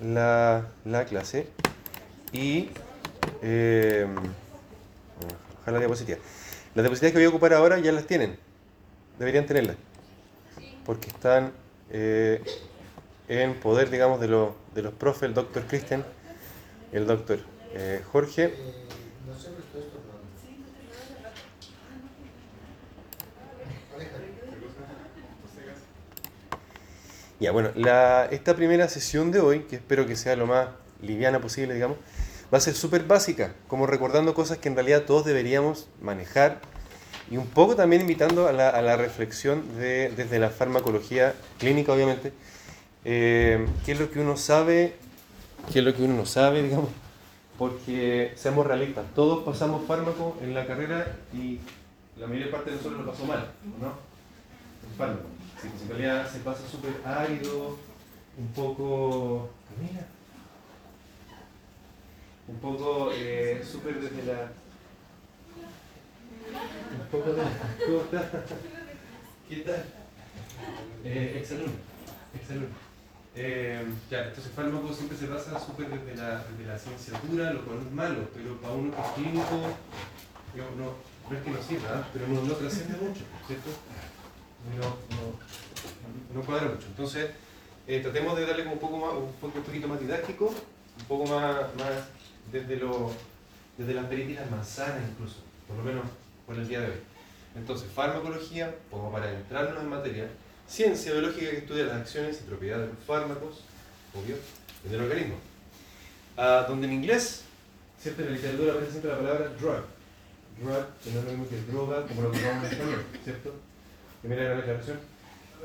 la, la clase y eh, la diapositiva. Las diapositivas que voy a ocupar ahora ya las tienen. Deberían tenerlas. Porque están eh, en poder, digamos, de, lo- de los profes, el doctor Cristian, el doctor eh, Jorge. No sé, pero esto es tornado. Aléjate. Ya, bueno, la, esta primera sesión de hoy, que espero que sea lo más liviana posible, digamos, va a ser súper básica, como recordando cosas que en realidad todos deberíamos manejar y un poco también invitando a la, a la reflexión de, desde la farmacología clínica, obviamente, eh, qué es lo que uno sabe, qué es lo que uno no sabe, digamos, porque seamos realistas, todos pasamos fármaco en la carrera y la mayor parte de nosotros lo pasó mal, ¿no? El fármaco. Sí, pues en realidad se pasa súper árido, un poco. Mira. Un poco eh, súper desde la. Un poco de. ¿Cómo está? ¿Qué tal? Eh, exalumno. Exalumno. Eh, ya, entonces el fármaco siempre se basa súper desde la, desde la ciencia dura, lo cual es malo, pero para uno que es clínico, digamos, no, no es que no sirva, ¿ah? pero no, no trasciende mucho, ¿cierto? No, no, no cuadra mucho. Entonces, eh, tratemos de darle como un poco más, un, poco, un poquito más didáctico, un poco más, más desde, lo, desde las peritas manzanas incluso, por lo menos por el día de hoy. Entonces, farmacología, como para entrarnos en materia, ciencia biológica que estudia las acciones y propiedades de los fármacos, obvio, del organismo. Ah, donde en inglés, siempre en la literatura aparece siempre la palabra drug. Drug, que no es lo mismo que droga, como lo ocupamos en español, ¿cierto? Primera gran aclaración.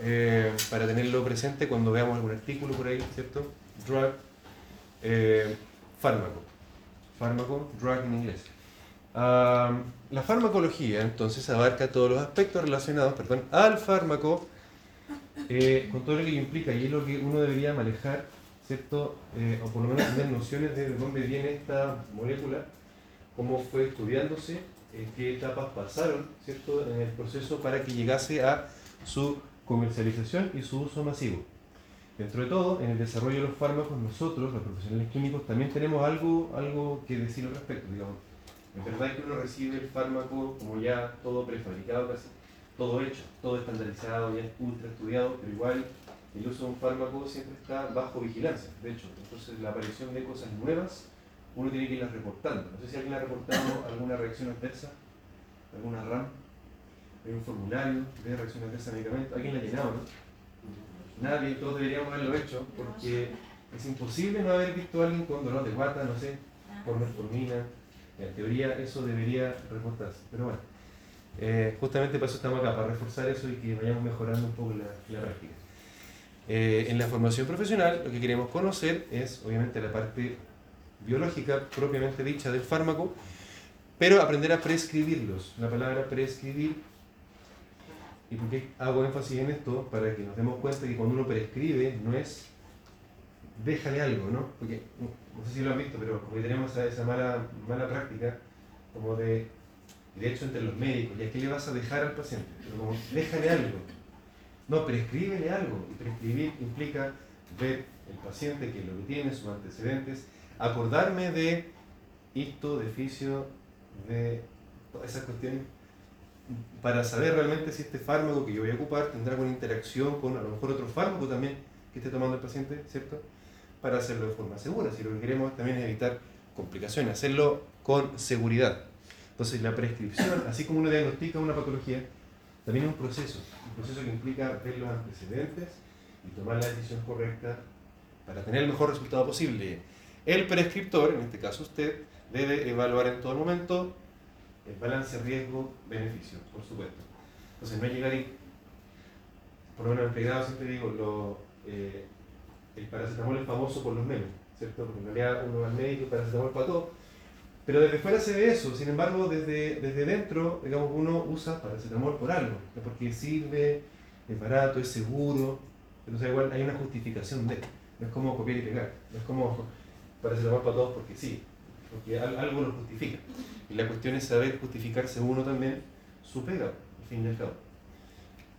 Eh, para tenerlo presente cuando veamos algún artículo por ahí, ¿cierto? Drug, eh, fármaco. Fármaco, drug en inglés. Ah, la farmacología entonces abarca todos los aspectos relacionados perdón, al fármaco eh, con todo lo que implica y es lo que uno debería manejar, ¿cierto? Eh, o por lo menos tener nociones de dónde viene esta molécula, cómo fue estudiándose, en qué etapas pasaron, ¿cierto? En el proceso para que llegase a su comercialización y su uso masivo. Dentro de todo, en el desarrollo de los fármacos, nosotros, los profesionales químicos, también tenemos algo, algo que decir al respecto. Digamos. Es verdad que uno recibe el fármaco como ya todo prefabricado casi, todo hecho, todo estandarizado, ya ultra estudiado, pero igual el uso de un fármaco siempre está bajo vigilancia. De hecho, entonces la aparición de cosas nuevas, uno tiene que irlas reportando. No sé si alguien ha reportado alguna reacción adversa, alguna RAM, hay un formulario de reacción adversa a medicamentos, alguien la ha llenado, ¿no? Nadie, todos deberíamos haberlo hecho, porque es imposible no haber visto a alguien con dolor de guata, no sé, por metformina. En teoría eso debería reportarse, pero bueno. Eh, justamente para eso estamos acá, para reforzar eso y que vayamos mejorando un poco la, la práctica. Eh, en la formación profesional lo que queremos conocer es obviamente la parte biológica propiamente dicha del fármaco, pero aprender a prescribirlos. La palabra prescribir, ¿y por qué hago énfasis en esto? Para que nos demos cuenta que cuando uno prescribe no es déjale algo, ¿no? Porque no sé si lo han visto, pero que tenemos esa, esa mala, mala práctica como de de hecho entre los médicos, ¿y a qué le vas a dejar al paciente? Pero como, déjale algo. No, prescríbele algo. Y prescribir implica ver el paciente, qué es lo que tiene, sus antecedentes, acordarme de esto, de fisio, de todas esas cuestiones, para saber realmente si este fármaco que yo voy a ocupar tendrá alguna interacción con a lo mejor otro fármaco también que esté tomando el paciente, ¿cierto? Para hacerlo de forma segura. Si lo que queremos también es evitar complicaciones, hacerlo con seguridad. Entonces la prescripción, así como uno diagnostica una patología, también es un proceso, un proceso que implica ver los antecedentes y tomar la decisión correcta para tener el mejor resultado posible. El prescriptor, en este caso usted, debe evaluar en todo momento el balance riesgo-beneficio, por supuesto. Entonces no llegar y, por lo menos en pregrado siempre digo, lo, eh, el paracetamol es famoso por los memes, ¿cierto? Porque en realidad uno va al médico, paracetamol para todo, pero desde fuera se ve eso, sin embargo, desde, desde dentro, digamos, uno usa paracetamol por algo, ¿no? porque sirve, es barato, es seguro, sea, igual hay una justificación de, no es como copiar y pegar, no es como paracetamol para todos porque sí, porque al- algo lo justifica. Y la cuestión es saber justificarse uno también su pega, al fin y al cabo.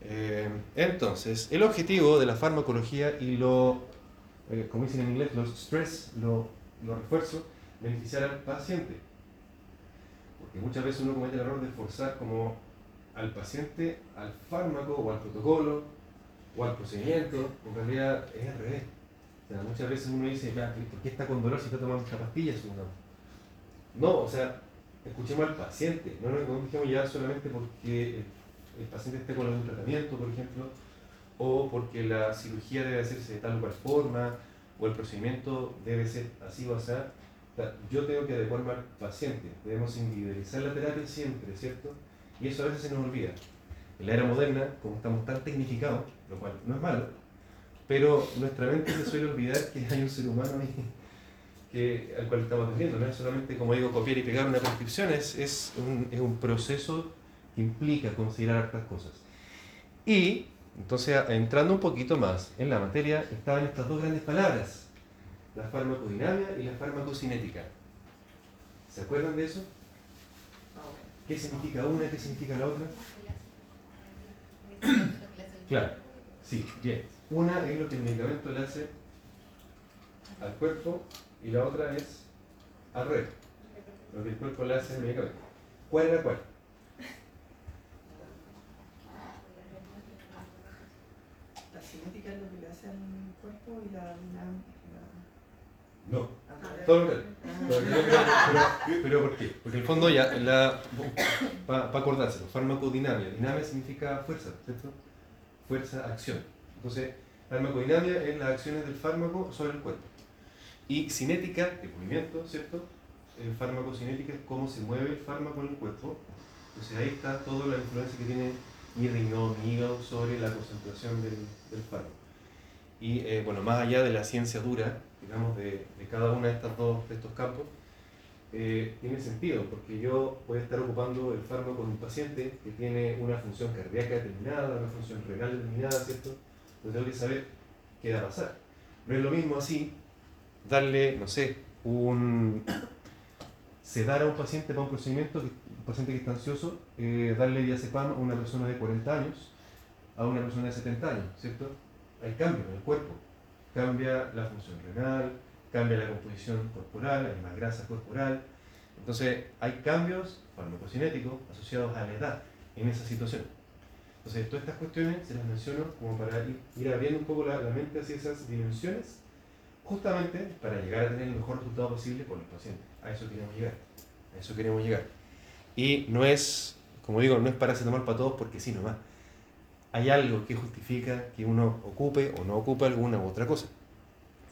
Eh, entonces, el objetivo de la farmacología y lo eh, como dicen en inglés, los stress, los lo refuerzos, beneficiar al paciente. Porque muchas veces uno comete el error de forzar como al paciente al fármaco o al protocolo o al procedimiento, en realidad es al revés. Muchas veces uno dice, ¿por qué está con dolor si está tomando esta pastilla? No, o sea, escuchemos al paciente, no nos dejemos ya solamente porque el, paciente esté con algún tratamiento, por ejemplo, o porque la cirugía debe hacerse de tal o cual forma, o el procedimiento debe ser así o así. Yo tengo que adecuarme al paciente, debemos individualizar la terapia siempre, ¿cierto? Y eso a veces se nos olvida. En la era moderna, como estamos tan tecnificados, lo cual no es malo, pero nuestra mente se suele olvidar que hay un ser humano ahí que, al cual estamos atendiendo. No es solamente, como digo, copiar y pegar una prescripción, es, es, un, es un proceso que implica considerar estas cosas. Y, entonces, entrando un poquito más en la materia, estaban estas dos grandes palabras, la farmacodinamia y la farmacocinética. ¿Se acuerdan de eso? ¿Qué significa una? ¿Qué significa la otra? Claro, sí, bien. Una es lo que el medicamento le hace al cuerpo y la otra es al revés. Lo que el cuerpo le hace al medicamento. ¿Cuál es la cuál? La cinética es lo que le hace al cuerpo y la dinámica. No, todo lo Pero, pero, ¿por qué? Porque en el fondo ya, para pa acordárselo, farmacodinamia. Dinamia significa fuerza, ¿cierto? Fuerza, acción. Entonces, farmacodinamia es las acciones del fármaco sobre el cuerpo. Y cinética, el movimiento, ¿cierto? El fármaco cinética es cómo se mueve el fármaco en el cuerpo. Entonces ahí está toda la influencia que tiene mi riñón, mi hígado sobre la concentración del, fármaco. Y eh, bueno, más allá de la ciencia dura, digamos, de, de cada uno de, de estos campos, eh, tiene sentido, porque yo voy a estar ocupando el fármaco con un paciente que tiene una función cardíaca determinada, una función renal determinada, ¿cierto? Entonces tengo que saber qué va a pasar. No es lo mismo así darle, no sé, un sedar a un paciente para un procedimiento, un paciente que está ansioso, eh, darle diazepam a una persona de 40 años a una persona de 70 años, ¿cierto? Hay cambios en el cuerpo, cambia la función renal, cambia la composición corporal, hay más grasa corporal, entonces hay cambios farmacocinéticos asociados a la edad en esa situación. Entonces, todas estas cuestiones se las menciono como para ir, abriendo un poco la, mente hacia esas dimensiones justamente para llegar a tener el mejor resultado posible con los pacientes. A eso queremos llegar. A eso queremos llegar. Y no es, como digo, no es para tomar para todos porque sí nomás. Hay algo que justifica que uno ocupe o no ocupe alguna u otra cosa.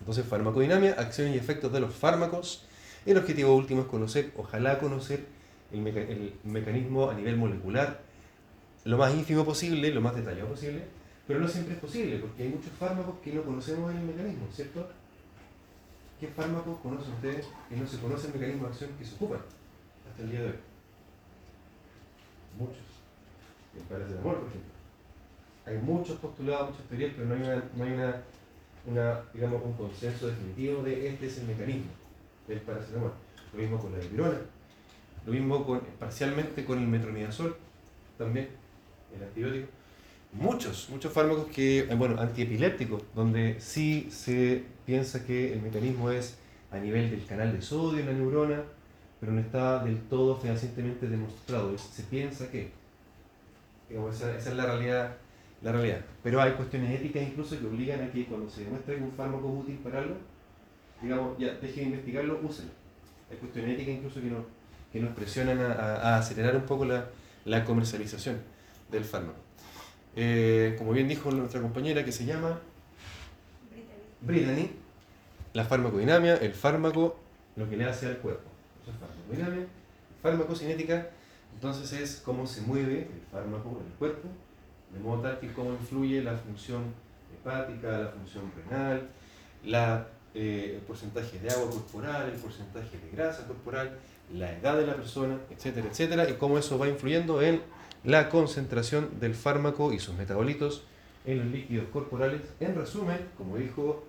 Entonces, farmacodinamia, acciones y efectos de los fármacos. El objetivo último es conocer, ojalá conocer el mecanismo a nivel molecular lo más ínfimo posible, lo más detallado posible, pero no siempre es posible porque hay muchos fármacos que no conocemos el mecanismo, ¿cierto? ¿Qué fármacos conocen ustedes que no se conoce el mecanismo de acción que se ocupan hasta el día de hoy? Muchos. El paracetamol, por ejemplo. Hay muchos postulados, muchas teorías, pero no hay, una, no hay una, digamos, un consenso definitivo de este es el mecanismo del paracetamol. Lo mismo con la dipirona. Lo mismo con, parcialmente con el metronidazol, también, el antibiótico muchos, muchos fármacos que, eh, bueno, antiepilépticos, donde sí se piensa que el mecanismo es a nivel del canal de sodio en la neurona, pero no está del todo fehacientemente demostrado. Se piensa que, digamos, esa, es la realidad, la realidad. Pero hay cuestiones éticas incluso que obligan a que cuando se demuestre que un fármaco es útil para algo, digamos, ya deje de investigarlo, úselo. Hay cuestiones éticas incluso que, no, que nos presionan a, a acelerar un poco la, la comercialización del fármaco. Eh, como bien dijo nuestra compañera, que se llama Brittany, la farmacodinamia, el fármaco, lo que le hace al cuerpo. Eso es farmacodinamia, farmacocinética, entonces es cómo se mueve el fármaco en el cuerpo, de modo tal que cómo influye la función hepática, la función renal, la, eh, el porcentaje de agua corporal, el porcentaje de grasa corporal, la edad de la persona, etcétera, etcétera, y cómo eso va influyendo en la concentración del fármaco y sus metabolitos en los líquidos corporales. En resumen, como dijo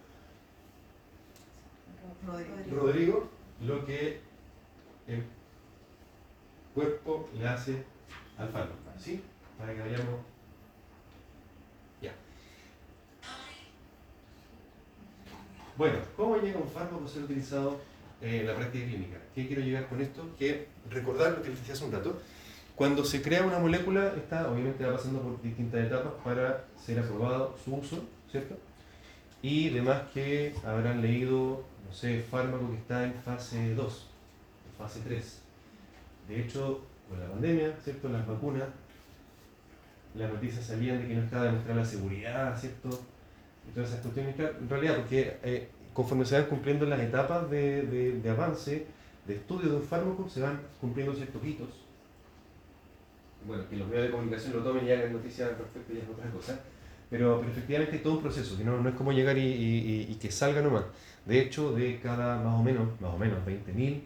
Rodrigo, lo que el cuerpo le hace al fármaco. ¿Sí? Para que vayamos. Ya. Bueno, ¿cómo llega un fármaco a ser utilizado en la práctica clínica? ¿Qué quiero llegar con esto? Que recordar lo que les decía hace un rato. Cuando se crea una molécula, está obviamente va pasando por distintas etapas para ser aprobado su uso, ¿cierto? Y demás que habrán leído, no sé, fármaco que está en fase 2, fase 3. De hecho, con la pandemia, ¿cierto? Las vacunas, las noticias salían de que no estaba demostrada la seguridad, ¿cierto? Todas esas cuestiones, en realidad, porque eh, conforme se van cumpliendo las etapas de, de, de, avance, de estudio de un fármaco, se van cumpliendo ciertos hitos. Bueno, que los medios de comunicación lo tomen y hagan noticias respecto ya es otra cosa. Pero, pero efectivamente hay todo un proceso, que no, no es como llegar y, y, y, que salga nomás. De hecho, de cada más o menos, más o menos 20.000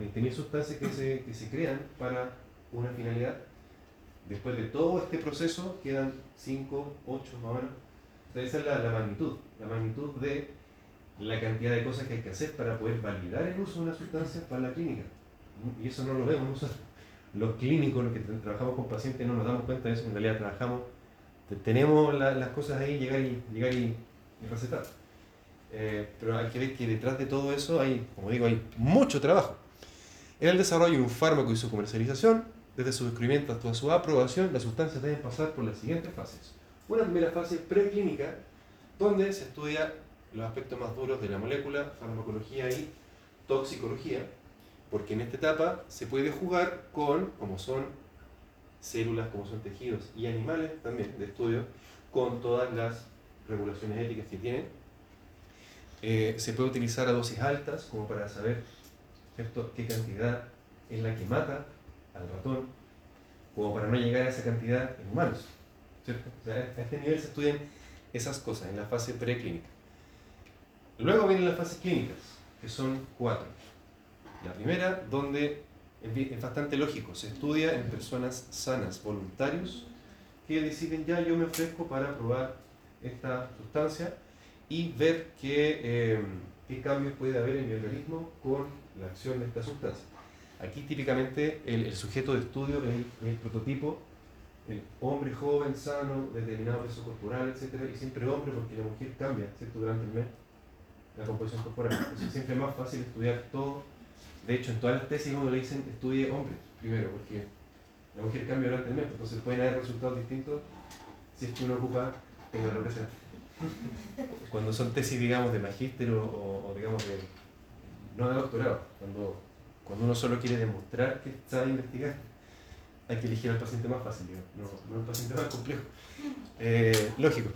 20.000 sustancias que se, que se crean para una finalidad, después de todo este proceso quedan 5, 8 más o menos. Entonces esa es la, la, magnitud, la magnitud de la cantidad de cosas que hay que hacer para poder validar el uso de una sustancia para la clínica. Y eso no lo vemos nosotros. Los clínicos, los que trabajamos con pacientes, no nos damos cuenta de eso, en realidad trabajamos, tenemos la, las cosas ahí, llegar y, llegar y, y recetar. Eh, pero hay que ver que detrás de todo eso hay, como digo, hay mucho trabajo. En el desarrollo de un fármaco y su comercialización, desde su descubrimiento hasta su aprobación, las sustancias deben pasar por las siguientes fases. Una primera fase preclínica, donde se estudia los aspectos más duros de la molécula, farmacología y toxicología, porque en esta etapa se puede jugar con, como son células, como son tejidos y animales también de estudio, con todas las regulaciones éticas que tienen. Eh, se puede utilizar a dosis altas, como para saber ¿cierto? qué cantidad es la que mata al ratón, como para no llegar a esa cantidad en humanos. a este nivel se estudian esas cosas en la fase preclínica. Luego vienen las fases clínicas, que son cuatro. La primera, donde es bastante lógico, se estudia en personas sanas, voluntarios, que deciden ya yo me ofrezco para probar esta sustancia y ver qué, qué cambios puede haber en mi organismo con la acción de esta sustancia. Aquí típicamente el, el sujeto de estudio es el, prototipo, el hombre joven, sano, determinado peso corporal, etc. Y siempre hombre porque la mujer cambia ¿cierto? durante el mes la composición corporal. Entonces siempre más fácil estudiar todo. De hecho, en todas las tesis uno le dicen estudie hombres primero, porque la mujer cambia durante el mes, entonces pueden haber resultados distintos si es que uno ocupa en lo que sea. Cuando son tesis, digamos, de magíster o, digamos de no de doctorado, cuando, cuando uno solo quiere demostrar que está investigando, hay que elegir al paciente más fácil, digamos, no, no el paciente más complejo. Eh, lógico.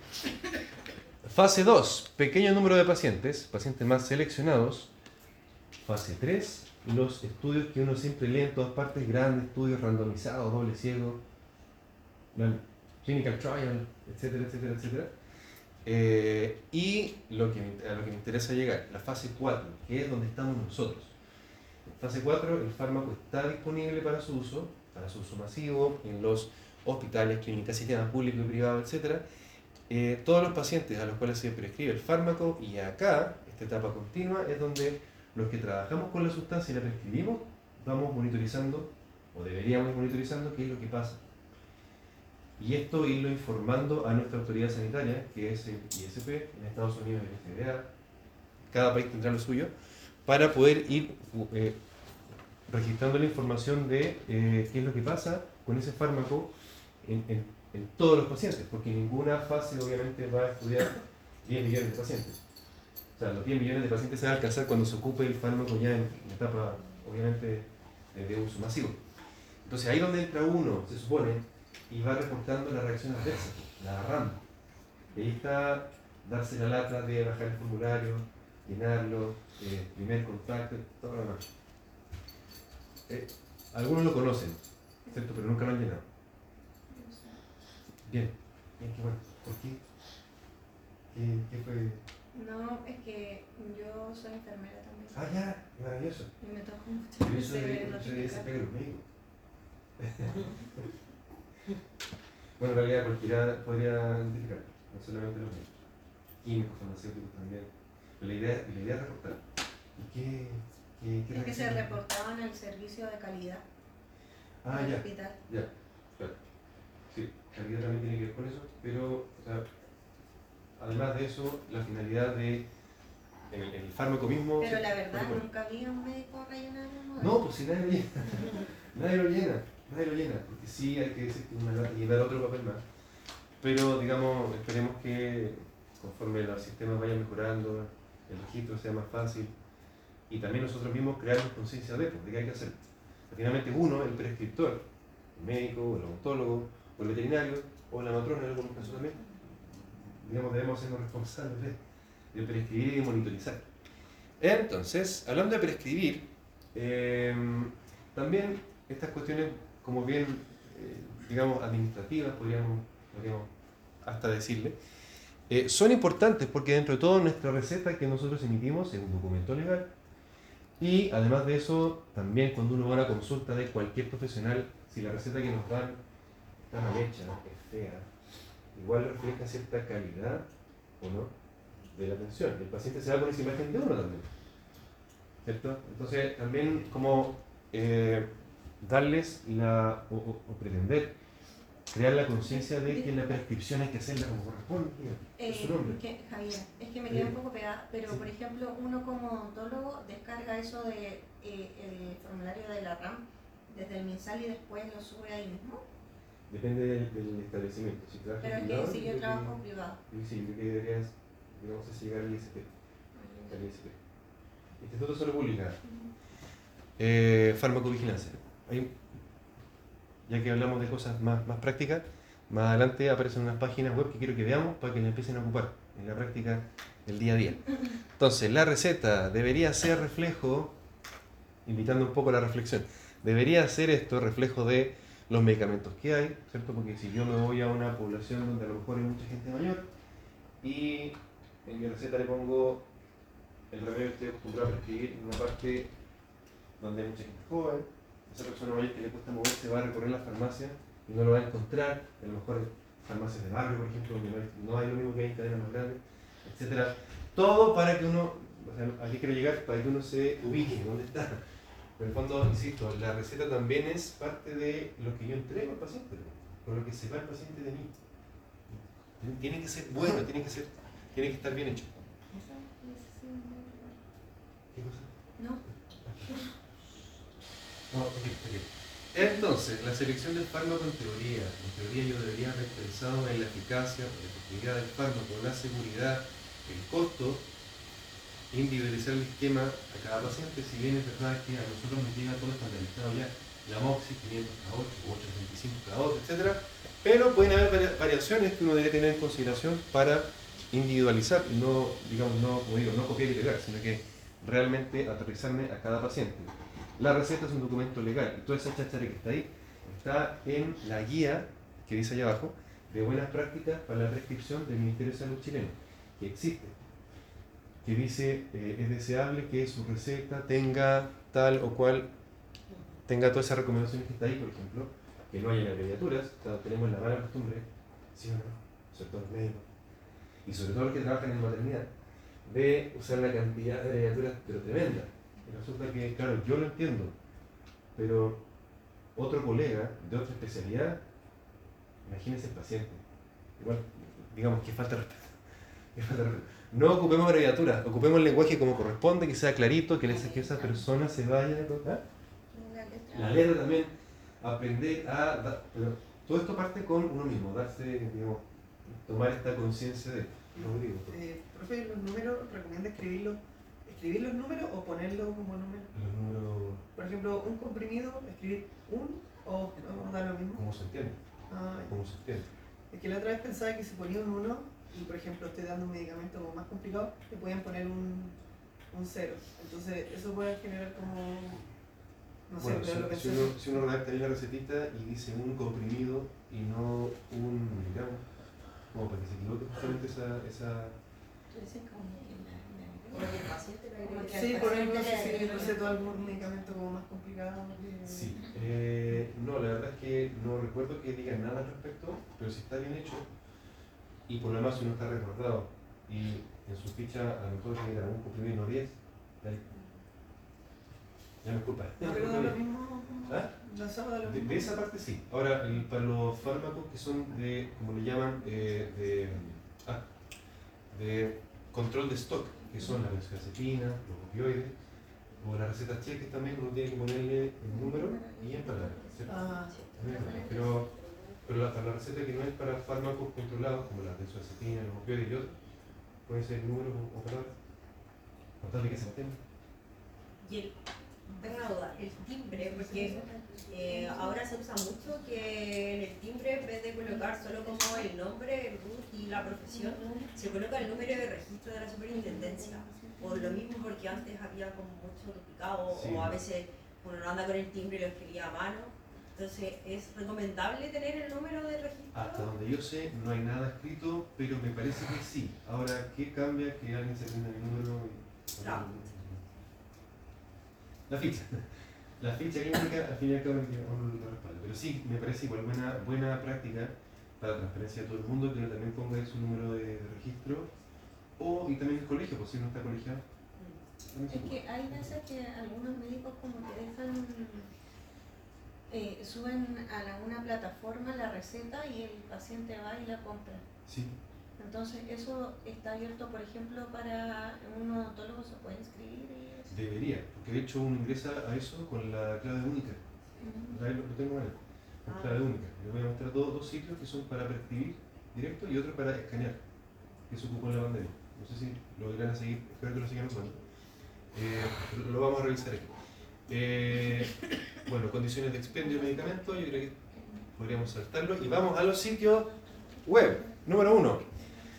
Fase 2, pequeño número de pacientes, pacientes más seleccionados. Fase 3, los estudios que uno siempre lee en todas partes, grandes estudios randomizados, doble ciego, clinical trial, etcétera, etcétera, etcétera. Eh, y lo que, a lo que me interesa llegar, la fase 4, que es donde estamos nosotros. En fase 4, el fármaco está disponible para su uso, para su uso masivo, en los hospitales, clínicas, sistemas públicos y privados, etc. Eh, todos los pacientes a los cuales se prescribe el fármaco y acá, esta etapa continua, es donde los que trabajamos con la sustancia y la prescribimos, vamos monitorizando, o deberíamos ir monitorizando, qué es lo que pasa y esto irlo informando a nuestra autoridad sanitaria, que es el ISP, en Estados Unidos el FDA, cada país tendrá lo suyo, para poder ir eh, registrando la información de eh, qué es lo que pasa con ese fármaco en, en, todos los pacientes, porque ninguna fase obviamente va a estudiar 10 millones de pacientes. O sea, los 10 millones de pacientes se van a alcanzar cuando se ocupe el fármaco ya en, en etapa, obviamente, de, uso masivo. Entonces ahí donde entra uno, se supone, y va reportando la reacción adversa, la agarrando. Y ahí está darse la lata de bajar el formulario, llenarlo, eh, primer contacto, todo lo demás. Eh, algunos lo conocen, ¿cierto? Pero nunca lo han llenado. Bien, bien, qué bueno. ¿Por? ¿Qué, qué fue? No, es que yo soy enfermera también. Ah, ya, maravilloso. Y me toca mucho. Yo soy, soy ese bueno, en realidad cualquiera podría identificar, no solamente los médicos. Químicos, farmacéuticos también. Pero la idea, la idea es reportar. ¿Y qué, qué, qué Es que se reportaba en el servicio de calidad Ah, ya, hospital. ya, claro. Sí, calidad también tiene que ver con eso, pero o sea, además de eso, la finalidad de en el, en el fármaco mismo. Pero la verdad, nunca vi a un médico rellenar modelo. No, pues si nadie lo llena. nadie lo llena. Nadie lo llena. Porque sí hay que decir que llenar otro papel más. Pero, digamos, esperemos que conforme los sistemas vayan mejorando, el registro sea más fácil y también nosotros mismos crearnos conciencia de, pues, de qué hay que hacer. Finalmente uno, el prescriptor, el médico, el odontólogo, o el veterinario, o la matrona en algunos casos también, digamos, debemos sernos responsables de, prescribir y monitorizar. Entonces, hablando de prescribir, eh, también estas cuestiones, como bien, eh, digamos, administrativas, podríamos, podríamos hasta decirle, eh, son importantes porque dentro de todo nuestra receta que nosotros emitimos es un documento legal y además de eso, también cuando uno va a una consulta de cualquier profesional, si la receta que nos dan está mal hecha, es fea, igual refleja cierta calidad o no de la atención. El paciente se va con esa imagen de uno también. ¿Cierto? Entonces, también como eh, darles la, o, o- o pretender crear la conciencia de que la prescripción hay que hacerla como corresponde. es su Eh, nombre. que, Javier, es que me quedé Sí. un poco pegada, pero Sí. por ejemplo, uno como odontólogo descarga eso de eh, el formulario de la RAM desde el MinSal y después lo sube ahí mismo. Depende del, del establecimiento. Si trabajas Pero es privado, que si yo trabajo que- privado. Sí, yo que deberías, digamos, así llegar al ISP. al ISP. Instituto de Salud Pública. Eh, farmacovigilancia. Hay- ya que hablamos de cosas más, más prácticas, más adelante aparecen unas páginas web que quiero que veamos para que la empiecen a ocupar en la práctica del día a día. Entonces, la receta debería ser reflejo, invitando un poco a la reflexión, debería ser esto reflejo de los medicamentos que hay, ¿cierto? Porque si yo me voy a una población donde a lo mejor hay mucha gente mayor y en mi receta le pongo el remedio que estoy acostumbrado a prescribir en una parte donde hay mucha gente joven, esa persona mayor que le cuesta moverse va a recorrer la farmacia y no lo va a encontrar, a lo mejor farmacias de barrio, por ejemplo, donde no hay, no hay lo mismo que hay en cadenas más grandes, etcétera. Todo para que uno, o sea, aquí quiero llegar, para que uno se ubique, ¿dónde está? Pero en el fondo, insisto, la receta también es parte de lo que yo entrego al paciente, con lo que sepa el paciente de mí. Tiene que ser bueno, tiene que ser, tiene que estar bien hecho. ¿Qué cosa? No, No, ok, ok. Entonces, la selección del fármaco en teoría. En teoría yo debería haber pensado en la eficacia, la efectividad del fármaco, la seguridad, el costo, individualizar el esquema a cada paciente, si bien es verdad que a nosotros nos llega todo estandarizado ya, la MOXI 500 cada 8 o 825 cada 8, etc. Pero pueden haber varia- variaciones que uno debe tener en consideración para individualizar no, digamos, no, digo, no copiar y pegar, sino que realmente aterrizarme a cada paciente. La receta es un documento legal y toda esa cháchara que está ahí está en la guía que dice allá abajo de buenas prácticas para la prescripción del Ministerio de Salud chileno, que existe, que dice eh, es deseable que su receta tenga tal o cual, tenga todas esas recomendaciones que está ahí, por ejemplo, que no haya abreviaturas, tenemos la mala costumbre, ¿sí o no? Sobre todo los médicos, y sobre todo los que trabajan en maternidad, de usar la cantidad de abreviaturas, pero tremenda. Y resulta que, claro, yo lo entiendo, pero otro colega de otra especialidad, imagínense el paciente. Igual, digamos que falta. Que falta respeto. No ocupemos abreviaturas, ocupemos el lenguaje como corresponde, que sea clarito, que, les- que esa persona se vaya a contar. la letra. También, aprender a dar, pero todo esto parte con uno mismo, darse, digamos, tomar esta conciencia de, Rodrigo, Eh, profe, los números, ¿recomienda escribirlos, escribir los números o ponerlos como números? los números, Por ejemplo, un comprimido, escribir un o no da lo mismo. ¿cómo se entiende? Ah, ya. ¿Cómo se entiende? es que la otra vez pensaba que si ponía un 1 y por ejemplo estoy dando un medicamento como más complicado, le podían poner un, un 0. Entonces eso puede generar como, no sé, bueno, pero lo si, si uno, si uno redacta ahí la recetita y dice un comprimido y no un miligramo, como para que se equivoque justamente esa, esa. Sí, por ejemplo, le si agregue- receto algún medicamento como más complicado. que- Sí, eh, no, la verdad es que no recuerdo que diga nada al respecto, pero si está bien hecho y por lo demás si uno está recordado y en su ficha a lo mejor tiene algún no 10, ya, me culpa. No, pero da lo mismo. ¿Ah? Lo De, esa parte sí. Ahora, el- para los fármacos que son de, como le llaman, eh, de, ah, de control de stock, que son la benzodiazepina, los opioides, o las recetas cheques también uno tiene que ponerle el número y en palabras, ¿cierto? Ah, Pero, pero la, la receta que no es para fármacos controlados, como la benzodiazepina, los opioides y otros, puede ser números o, o palabras. Importante que se entienda. Y el, tengo una duda, el timbre, porque eh, ahora se usa mucho que en el timbre, en vez de colocar solo como el nombre, el RUT y la profesión, se coloca el número de registro de la superintendencia. Por lo mismo, porque antes había como mucho duplicado, Sí. o a veces uno no anda con el timbre y lo escribía a mano. Entonces, ¿es recomendable tener el número de registro? Hasta donde yo sé, no hay nada escrito, pero me parece que sí. Ahora, ¿qué cambia que alguien se prenda el número? y-. La ficha. La ficha clínica, al fin y al cabo, que uno lo respalda. Pero sí, me parece igual buena, buena práctica para la transparencia de todo el mundo que uno también ponga su número de, de registro. O, y también el colegio, pues si uno está colegiado. se Es que hay veces que algunos médicos como que dejan, eh, suben a la- una plataforma la receta y el paciente va y la compra. Sí, Entonces eso está abierto, por ejemplo, para un odontólogo se puede inscribir debería, porque de hecho uno ingresa a eso con la clave única. Ujú. Ahí lo, lo tengo ahí, con Ah. clave única. Les voy a mostrar dos, dos sitios que son para prescribir directo y otro para escanear, que se ocupó en la pandemia. No sé si lo irán a seguir, espero que lo sigan usando. Eh, lo, lo vamos a revisar aquí. Eh, bueno, condiciones de expendio de medicamentos, yo creo que podríamos saltarlo. Y vamos a los sitios web. Número uno.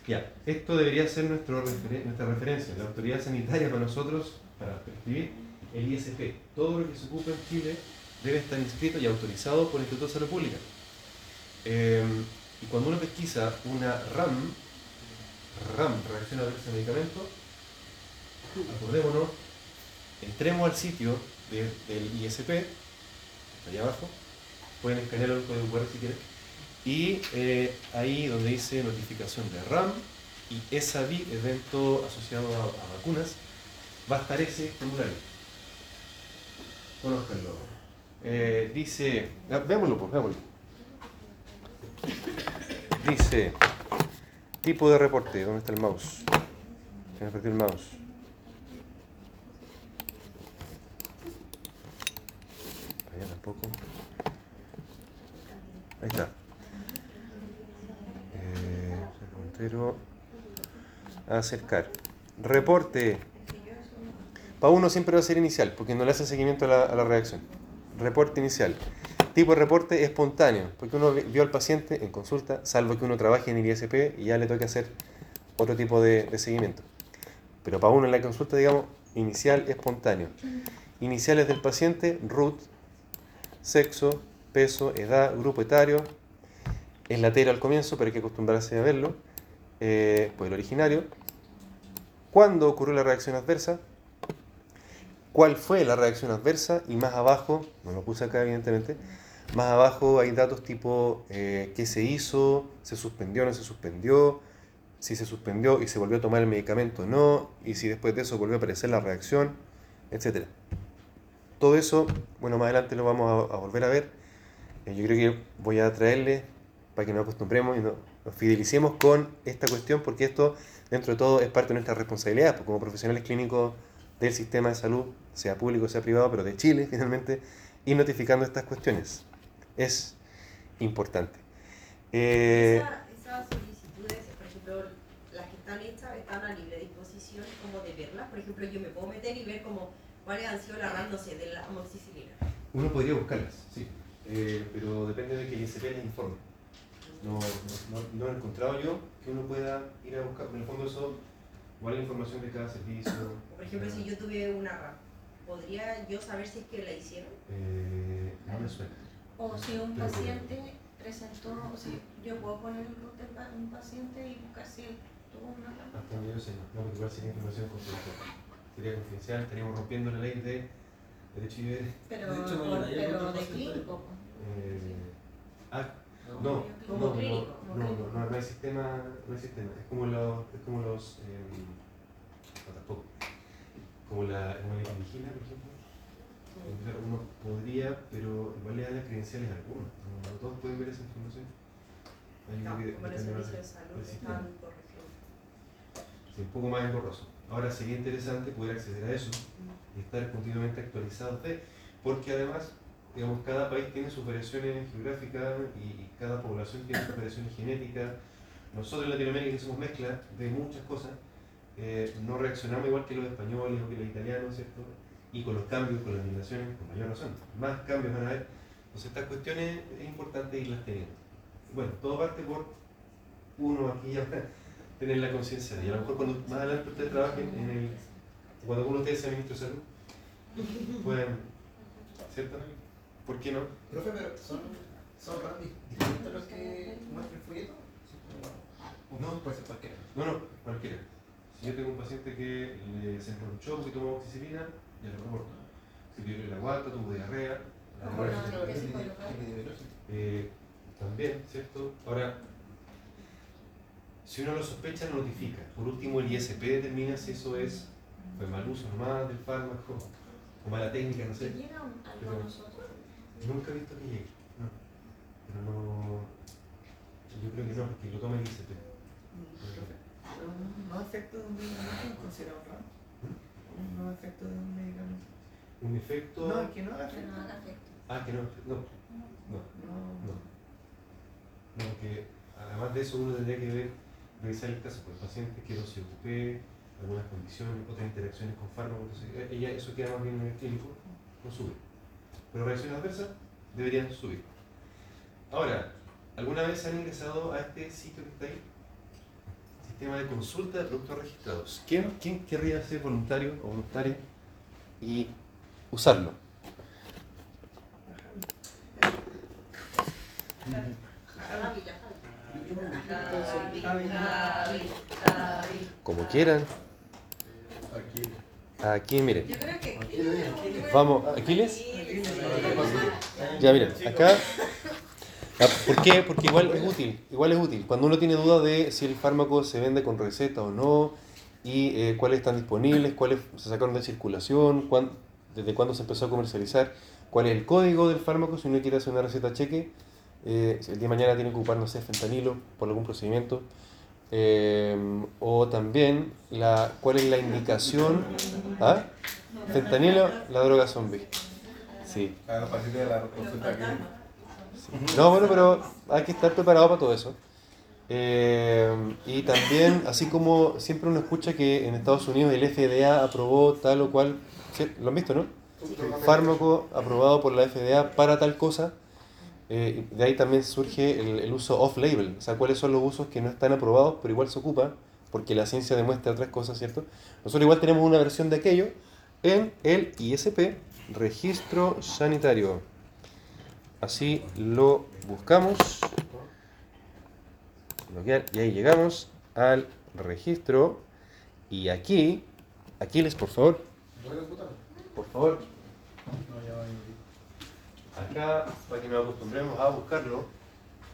Ya, esto debería ser nuestra referencia, la autoridad sanitaria para nosotros, para prescribir el ISP. Todo lo que se ocupa en Chile debe estar inscrito y autorizado por el Instituto de Salud Pública. Eh, y cuando uno pesquisa una RAM, RAM, reacción adversa a medicamentos, acordémonos, entremos al sitio de- del ISP, está allá abajo, pueden escanear el código QR si quieren, y eh, ahí donde dice notificación de RAM y ESAVI, evento asociado a, vacunas, va a estar ese formulario. Conózcanlo. Eh, dice, ah, veámoslo, pues, veámoslo. Dice, tipo de reporte, ¿dónde está el mouse? Se me perdió el mouse. Ahí está. Eh. Acercar. Reporte. Para uno siempre va a ser inicial, porque no le hace seguimiento a la, a la reacción. Reporte inicial. Tipo de reporte espontáneo, porque uno vio al paciente en consulta, salvo que uno trabaje en el ISP y ya le toque hacer otro tipo de, de seguimiento. Pero para uno en la consulta, digamos, inicial espontáneo. Iniciales del paciente, root, sexo, peso, edad, grupo etario. Es latero al comienzo, pero hay que acostumbrarse a verlo. Eh, pues el originario. ¿Cuándo ocurrió la reacción adversa? ¿Cuál fue la reacción adversa? Y más abajo, no lo puse acá evidentemente, más abajo hay datos tipo eh, qué se hizo, se suspendió o no se suspendió, si se suspendió y se volvió a tomar el medicamento o no, y si después de eso volvió a aparecer la reacción, etc. Todo eso, bueno, más adelante lo vamos a, a volver a ver. Eh, yo creo que voy a traerle para que nos acostumbremos y nos, nos fidelicemos con esta cuestión, porque esto, dentro de todo, es parte de nuestra responsabilidad, pues, como profesionales clínicos del sistema de salud, sea público, sea privado, pero de Chile, finalmente, y notificando estas cuestiones. Es importante. Eh, Esa- esas solicitudes, por ejemplo, las que están hechas están a libre disposición como de verlas. Por ejemplo, yo me puedo meter y ver como cuáles han sido las RAM, de la amoxicilina. Uno podría buscarlas, sí, eh, pero depende de que el ISP les informe. No, no, no- no he encontrado yo que uno pueda ir a buscar, en el fondo eso, igual la información de cada servicio. Por ejemplo, si yo tuve una RAM, ¿podría yo saber si es que la hicieron? Eh, no me suena. O si un Pero- paciente presentó, o si yo puedo poner el root de pa- un paciente y buscar si él tuvo una rama. Hasta donde yo sé, no, no, porque igual sería información confidencial. Sería confidencial, estaríamos rompiendo la ley de derecho y deber. Pero, De hecho, hay pero de clínico. po. Eh, ah, No. no, no, no, clínico, no, no, clínico. no, no hay sistema, no hay sistema. Es como los, es como los, eh, no tampoco, como la, como la indígena, por ejemplo. Claro, Uno podría, pero igual le da las credenciales a algunos. No, no todos pueden ver esa información. Ahí No, que como los servicios de salud. Sí, un poco más engorroso. Ahora sería interesante poder acceder a eso y estar continuamente actualizados de, porque además, digamos, cada país tiene sus variaciones geográficas y cada población tiene sus variaciones genéticas. Nosotros en Latinoamérica que mezcla de muchas cosas, eh, no reaccionamos igual que los españoles o que los italianos, ¿cierto? Y con los cambios, con las migraciones, con mayor razón. Más cambios van a haber. Entonces estas cuestiones es importante irlas teniendo. Bueno, todo parte por uno aquí ya tener la conciencia y a lo mejor cuando más adelante ustedes trabajen en el cuando alguno de ustedes sea ministro de salud puedan ¿cierto? ¿por qué no? Profe, pero son, son distintos los que muestra el folleto. No, puede ser cualquiera. no, no, cualquiera si yo tengo un paciente que le, se enronchó porque tomó oxicilina ya lo reporto si tiene la guata, tuvo diarrea la psicólogo. epidemiológico. eh, también, ¿cierto? ahora si uno lo sospecha, lo notifica. Por último, el ISP determina si eso es fue mal uso nomás del fármaco o mala técnica, no sé. ¿Llega algo Pero- a nosotros? Nunca he visto que llegue. No. Pero no. Yo creo que no, porque lo toma el ISP. Un no efecto de un medicamento es considerado raro. Un no efecto de un medicamento. Un efecto. No, es que no haga efecto. Ah, que no. No. No. No. No. No, que además de eso uno tendría que ver, revisar el caso por el paciente, qué dosis ocupé, algunas condiciones, otras interacciones con fármacos. Eh, ella, eso queda más bien en el clínico, no sube. Pero reacciones adversas deberían subir. Ahora, ¿alguna vez han ingresado a este sitio que está ahí? Sistema de consulta de productos registrados. ¿Quién, quién querría ser voluntario o voluntaria y usarlo? Como quieran. Aquí, miren. Creo que Vamos, ¿Aquiles? Ya, miren, acá. Ah, ¿Por qué? Porque igual es útil, igual es útil. Cuando uno tiene duda de si el fármaco se vende con receta o no, y eh, cuáles están disponibles, cuáles se sacaron de circulación, desde cuándo se empezó a comercializar, cuál es el código del fármaco, si uno quiere hacer una receta cheque, eh, si el día de mañana tiene que ocupar, no sé, fentanilo por algún procedimiento, eh, o también la, cuál es la indicación. ¿Ah? Fentanilo, la droga zombie. Sí. A los pacientes de la consulta que. No, bueno, pero hay que estar preparado para todo eso. Eh, y también, así como siempre uno escucha que en Estados Unidos el FDA aprobó tal o cual, ¿sí? ¿lo han visto, no? Fármaco aprobado por la FDA para tal cosa. Eh, de ahí también surge el, el uso off-label, o sea, cuáles son los usos que no están aprobados, pero igual se ocupa, porque la ciencia demuestra otras cosas, ¿cierto? Nosotros igual tenemos una versión de aquello en el ISP, Registro Sanitario. Así lo buscamos. bloquear, Y ahí llegamos al registro. Y aquí, Aquiles, por favor. Por favor. Acá, para que nos acostumbremos a buscarlo.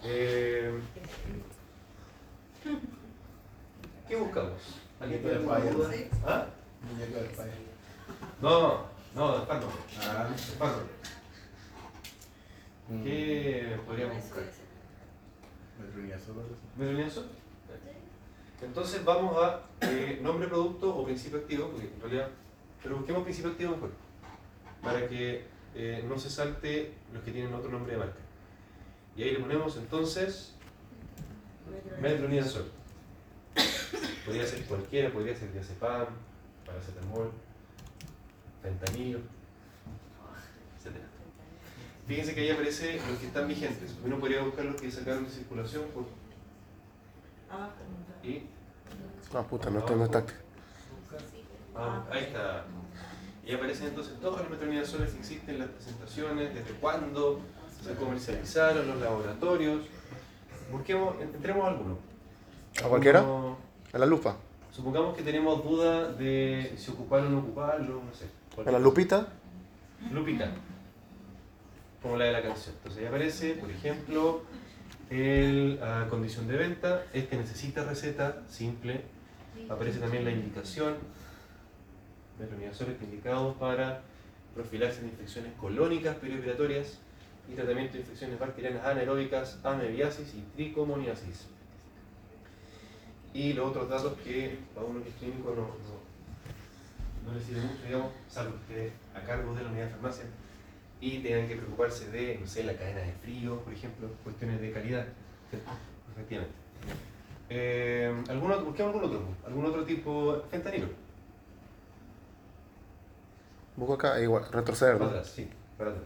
eh, ¿Qué buscamos? ¿Alguien tiene alguna duda? ¿Ah? Muñeco del país. No, no, de fármaco. Ah, De. ¿Qué podríamos buscar? Metronidazol. ¿Metronidazol? Entonces vamos a eh, nombre producto o principio activo, porque en realidad, pero busquemos principio activo mejor, para que eh, no se salte los que tienen otro nombre de marca. Y ahí le ponemos entonces metronidazol. Podría ser cualquiera, podría ser diazepam, paracetamol, fentanilo, etc. Fíjense que ahí aparece los que están vigentes. Uno podría buscar los que sacaron de circulación por y Ah, puta, no está, no está. ah, ahí está. Y aparecen entonces todos los metronidazoles que existen, las presentaciones, desde cuándo se comercializaron, los laboratorios. Busquemos, entremos a alguno. ¿A cualquiera? ¿A la lupa? Supongamos que tenemos duda de si ocuparlo o no ocuparlo, no sé. ¿A la lupita? Lupita. Como la de la canción. Entonces ahí aparece, por ejemplo, el ah, condición de venta. Este necesita receta simple. Aparece también la indicación. Metronidazoles indicados para profilaxis de infecciones colónicas perioperatorias y tratamiento de infecciones bacterianas anaeróbicas, amebiasis y tricomoniasis. Y los otros datos que para uno que es clínico no, no- les sirve mucho, digamos, salvo esté a cargo de la unidad de farmacia y tengan que preocuparse de, no sé, la cadena de frío, por ejemplo, cuestiones de calidad. Efectivamente. Eh, ¿algún algún otro, algún otro tipo, fentanilo. Busco acá, igual, retroceder, Para ¿no? atrás, sí, para atrás.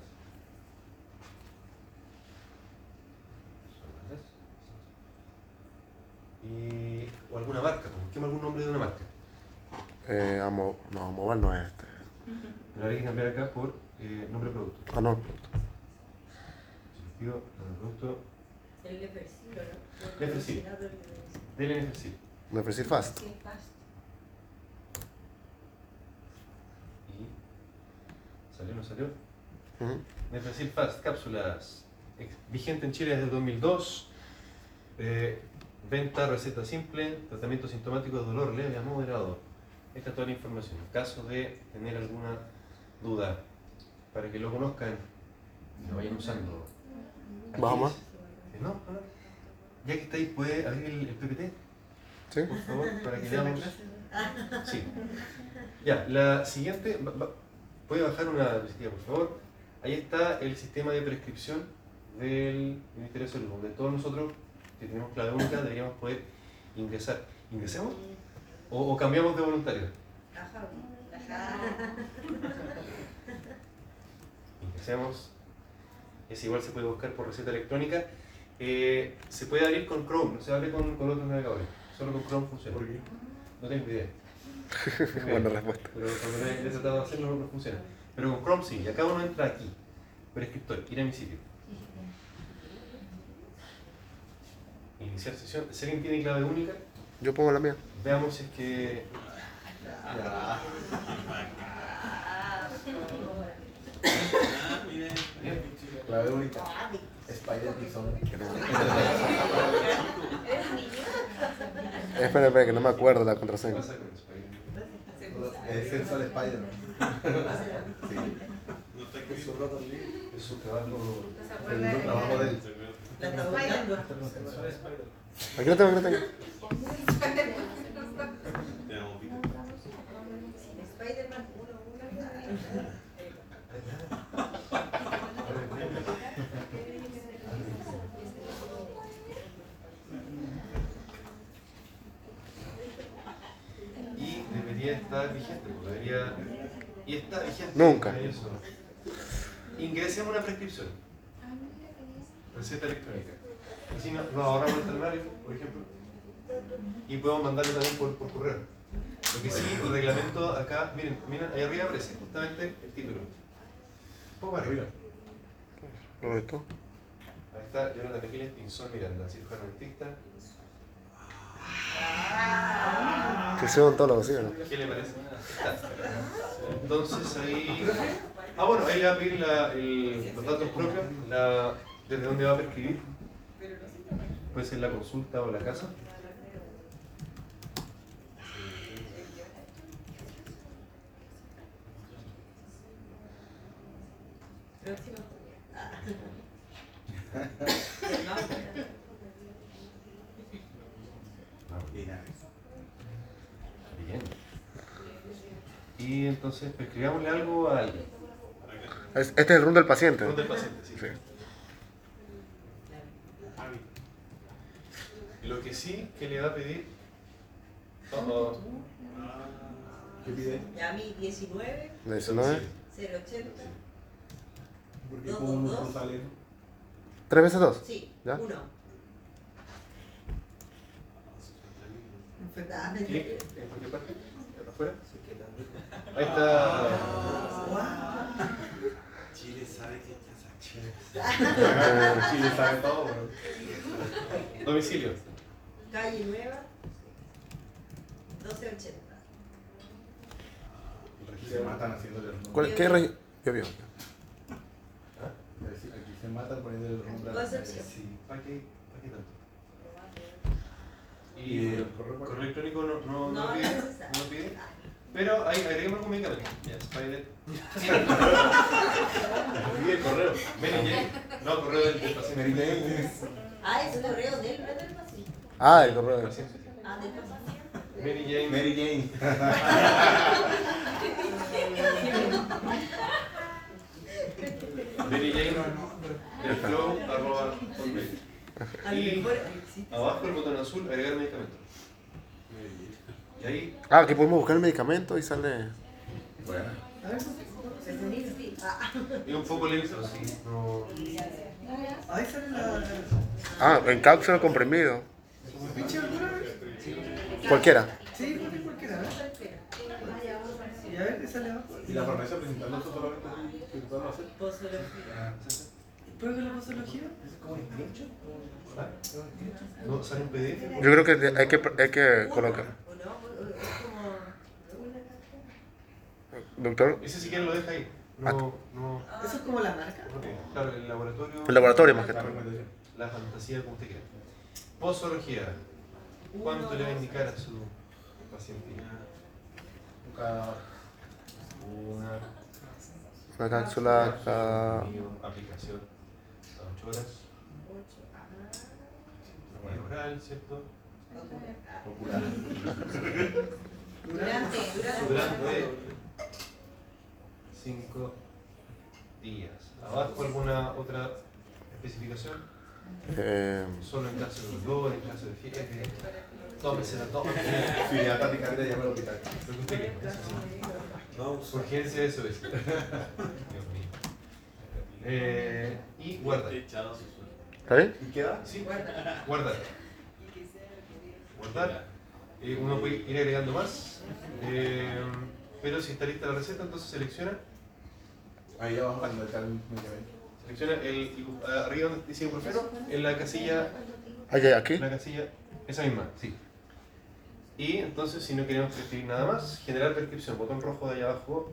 Y, o alguna marca, pues, busquemos algún nombre de una marca. Eh, amo, no, Amoval no es este. Me lo haré que cambiar acá por eh, nombre de producto. Ah, no. Pido nombre de producto El Lefersil, ¿no? Lefersil. del fast. Y salió, no salió. Nefacil Fast, cápsulas. Vigente en Chile desde el 2002. Eh, venta, receta simple, tratamiento sintomático de dolor leve a moderado. Esta es toda la información. En caso de tener alguna duda, para que lo conozcan lo vayan usando. Vamos. eh, No. Ya que está ahí, ¿puede abrir el, el PPT? ¿Sí? Por favor, para que veamos. Sí. Ya, la siguiente, va- va- puede bajar una diapositiva, por favor. Ahí está el sistema de prescripción del Ministerio de Salud, donde todos nosotros que tenemos clave única deberíamos poder ingresar. ¿Ingresemos? ¿O, o cambiamos de voluntario? Ingresemos. Es igual, se puede buscar por receta electrónica. Eh, se puede abrir con Chrome, no se abre con, con otros navegadores. Solo con Chrome funciona. ¿Por qué? No tengo idea. Buena respuesta. Pero cuando he tratado de hacerlo no funciona. Pero con Chrome sí, y acá uno entra aquí, prescriptor, ir a mi sitio. Iniciar sesión. Si alguien tiene clave única, Yo pongo la mía. veamos si es que. Ya. Clave única. Spider. Espera, espera, que no me acuerdo la ¿Qué contraseña. pasa con Spider? Es sensual Spider. Sí. Es su rato Es su trabajo. El trabajo de él. La está buscando. Aquí lo tengo, aquí lo tengo. Spider-Man 1, 1. Y debería estar Y está vigente. Nunca. Ingresemos una prescripción. Receta electrónica. Así nos, nos ahorramos el talonario, por ejemplo. Y podemos mandarlo también por, por correo. Lo que sí, el reglamento acá, miren, miren, ahí arriba aparece justamente el título. Un poco arriba. Roberto. Ahí está Jonathan Aquiles Pinzón Miranda, cirujano dentista. Que sea odontólogo, ¿sí o no? ¿Qué le parece? Entonces ahí. Ah, bueno, ahí le va a pedir la- el- los datos propios, la, desde dónde va a prescribir. Puede ser la consulta o la casa. Y entonces prescribámosle algo al Es- Este es el room del paciente. al del paciente. Sí. Sí. Lo que sí que le va a pedir. Oh, oh, ¿Qué pide? Ya mi 19, 19. 080. ¿Por qué Dos, pongo un dos, dos. Rosalén? ¿Tres veces dos? Sí, ¿Ya? 1. Enfermo. ¿Clic? ¿En cualquier parte? ¿Afuera? Ahí está. Chile sabe que ya Chile. Chile sabe todo, bro. Domicilio. Calle Nueva, 1280. Aquí se matan haciéndole el ¿Cuál, nombre. ¿Qué regi- Yo vi. Aquí se matan poniéndole el nombre. a la Concepción. serie. Sí, ¿para qué, para qué tanto? Y el correo electrónico no, no, no, pide, no pide. Pero ahí agreguemos algo muy caro. Ya, Spider. El correo. Ven No, correo del, del paciente. Ah, es el correo del, del paciente. Ah, el correo del ah, paciente. Ah, del paciente. Mary Jane. Mary Jane. Mary Jane. El flow arroba. A lo Y mejor abajo el botón azul, agregar medicamento. Y ahí, Ah, aquí podemos buscar el medicamento y sale. Bueno. A ver, es un poco lento, sí. No, ahí sale la. Ah, en cápsula comprimido. Cualquiera. Sí, cualquiera, ver. Y a ver qué sale abajo. ¿Y la farmacia presentando esto solamente que hacer? Posología. ¿Prueba la posología? ¿Es como un screenshot? no sale un PDF. Yo creo que hay que, hay que colocar. ¿O no? Es como... Doctor, Ese si quieren lo deja ahí. Ah. No, no. Eso es como la marca. no, Claro, el laboratorio. el laboratorio más que La todo. La fantasía como usted quiera. Posología. ¿Cuánto le va a indicar a su paciente? Cada Una Una cápsula cada. aplicación a 8 horas. Vía oral, ¿cierto? popular. Durante, durante. Durante 5 días. ¿Abajo alguna otra especificación? Eh, Solo en caso de dolor, en caso de fiebre. Tómesela, tómesela. Si ya está picante, llama al hospital. Lo que usted quiera. eso sí. No, Urgencia eso es. Eh, y guarda. ¿Está bien? ¿Y queda? Sí, guardar. Guardar. Eh, uno puede ir agregando más. eh, pero si está lista la receta, entonces selecciona. Ahí abajo cuando está el medicamento. Selecciona el, el- arriba donde dice ibuprofeno, en la casilla, Aquí, aquí. la casilla, esa misma, sí. Y entonces, si no queremos prescribir nada más, generar prescripción, botón rojo de allá abajo.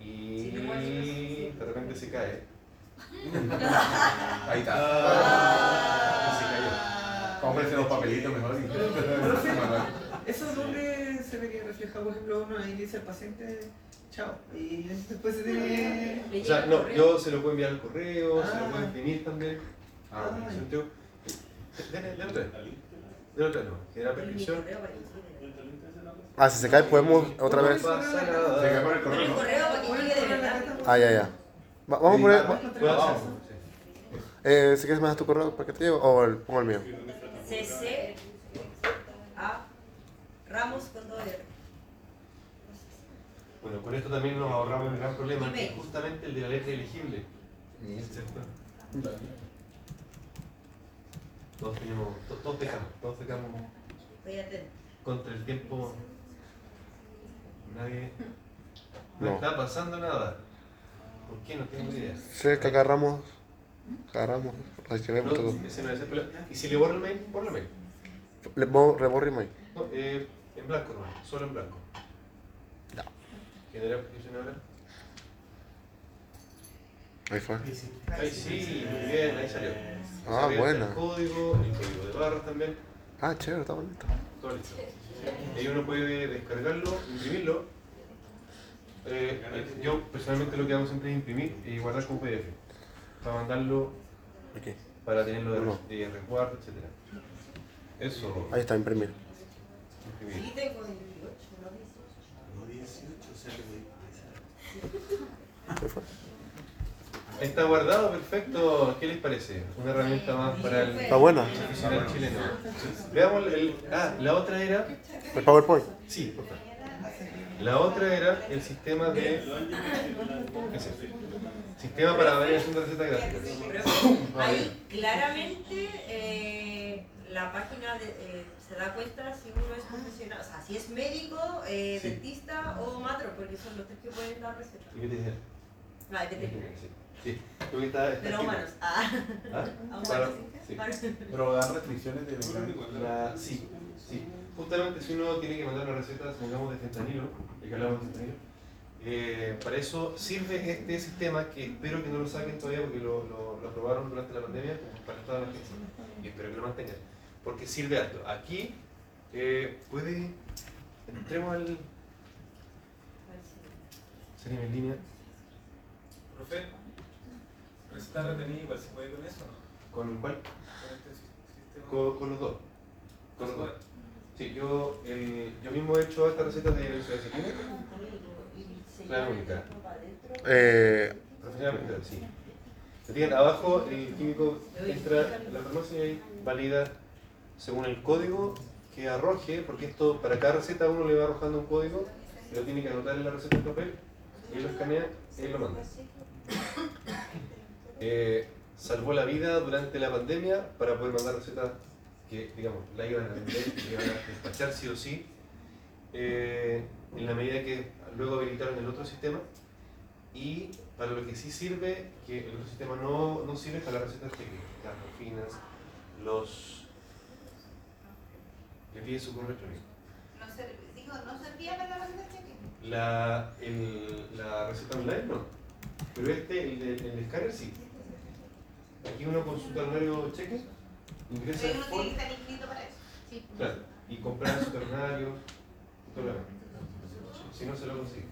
Y de repente se cae. Ahí está. Ah, se cayó. Cómprese los papelitos mejor. y-. ¿Eso dónde se ve que refleja, por ejemplo, uno ahí dice al paciente, chao? Y después se tiene. Le O sea, no, yo se lo puedo enviar al correo, se lo Ah. puedo imprimir también. Ah, Ah, Dale, otra vez. Dale otra vez, no. Mi prescripción. correo para que llegue. Ah, si se cae, podemos otra vez. Se cae por el correo, el. Ah, ya, ya. Va- vamos a poner. Sí. Eh, si quieres, me das tu correo para que te lleve o el, pongo el mío. CC a Ramos con doble R. Bueno, con esto también nos ahorramos un gran problema, que es justamente el de la letra elegible. ¿Cierto? Todos tenemos, to- todos pecamos, todos pecamos contra el tiempo. Nadie. No, No. está pasando nada. ¿Por qué? No tengo idea. Sé que agarramos. Agarramos. Reaccionemos todo. No, ese no es el problema. Y si le borro el mail, borro el mail. Le reborre y mail. No, eh, en blanco no, solo en blanco. Ya. Generar prescripción ahora. Ahí fue. Ahí sí, muy bien, ahí salió. Ah, Salió buena. El código, el código de barras también, Ah, chévere, está bonito. todo listo. Ahí uno puede descargarlo, imprimirlo. Eh, yo personalmente lo que hago siempre es imprimir y guardar como PDF. Para mandarlo, Aquí. para tenerlo de, Uno. de resguardo, etc. Eso, Ahí está, imprimir. imprimir. Sí, tengo 28, no 18. No 18, o sea que Ahí fue. Está guardado, perfecto. ¿Qué les parece? Una herramienta más para el Está buena. profesional chileno. Veamos el, ah, la otra era, El PowerPoint. sí, por favor. La otra era el sistema de, ese, sistema para validación de recetas gráficas. Ahí claramente eh, la página de- eh, se da cuenta si uno es profesional, o sea, si es médico, eh, Sí. dentista o matro, porque son los tres que pueden dar recetas. ¿Y qué te dije? Ah, de veterinario. Sí. Sí. Está- está escrito. humanos. Ah, ¿Ah? a Para- humanos. sí. Pero dan restricciones de. La- sí, sí. Justamente si uno tiene que mandar una receta, supongamos de fentanilo, ya que hablamos de fentanilo, eh, para eso sirve este sistema que espero que no lo saquen todavía porque lo, lo, lo aprobaron durante la pandemia para toda la gente y espero que lo mantengan. Porque sirve harto. Aquí eh, puede. Entremos al. Sería en línea. Profe, receta retenida igual se puede con eso, ¿no? ¿Con cuál? Con este si- sistema. Con, con los dos. Con los dos. Sí, yo, eh, yo mismo he hecho estas recetas de benzodiazepina. La única. Eh, pero sí. Se tienen abajo, el químico entra en la farmacia y valida según el código que arroje, porque esto para cada receta uno le va arrojando un código y lo tiene que anotar en la receta en papel y él lo escanea y él lo manda. Eh, salvó la vida durante la pandemia para poder mandar recetas que, digamos, la iban a vender, iban a despachar sí o sí, eh, en la medida que luego habilitaron el otro sistema. Y para lo que sí sirve, que el otro sistema no, no sirve para las recetas técnicas, las morfinas, los... Le pide su correo electrónico. No ser- digo, no servía para la receta cheque. La, el- la receta online no, pero este, el, de- el escáner sí. Aquí uno con su talonario cheque, ingresa Pero el uno form, tiene que estar inscrito para eso. claro, y comprar su talonario, todo lo demás. Si no se lo consigue.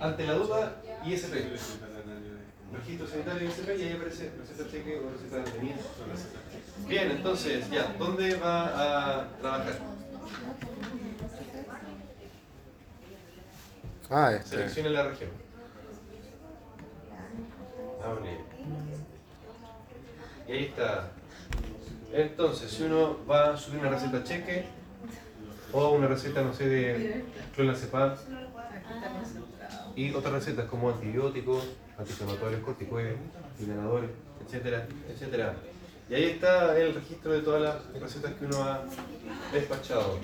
Ante la duda, ISP. Registro sanitario ISP y ahí aparece receta cheque o receta de venida. Bien, entonces, ya, ¿dónde va a trabajar? Ah, este. Seleccione la región. Hable. Y ahí está. Entonces, si uno va a subir una receta cheque o una receta, no sé, de clonazepam y otras recetas como antibióticos, antiinflamatorios, corticoides, inhaladores, etcétera, etcétera. Y ahí está el registro de todas las recetas que uno ha despachado.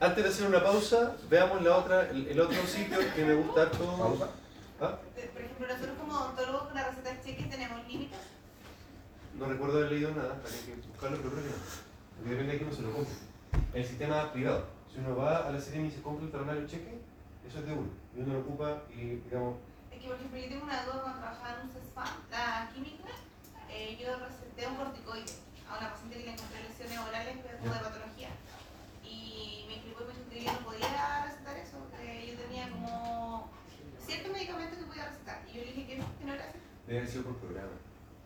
Antes de hacer una pausa, veamos la otra, el, el otro sitio que me gusta harto. ¿Ah? Por ejemplo, nosotros como odontólogos con la receta cheque tenemos límites. No recuerdo haber leído nada, habría que buscarlo, pero creo que no. Porque depende de quién se lo compre. El sistema privado. Si uno va a la CRM y se compra el talonario cheque, eso es de uno. Y uno lo ocupa y, digamos, Es que, por ejemplo, yo tengo una duda cuando trabajaba en un CESFAM, la química, eh, yo receté un corticoide a una paciente que le encontré lesiones orales de patología. Que yo no podía recetar eso, porque yo tenía como ciertos medicamentos que podía recetar. Y yo le dije que no, que no era así. debe haber sido por programa.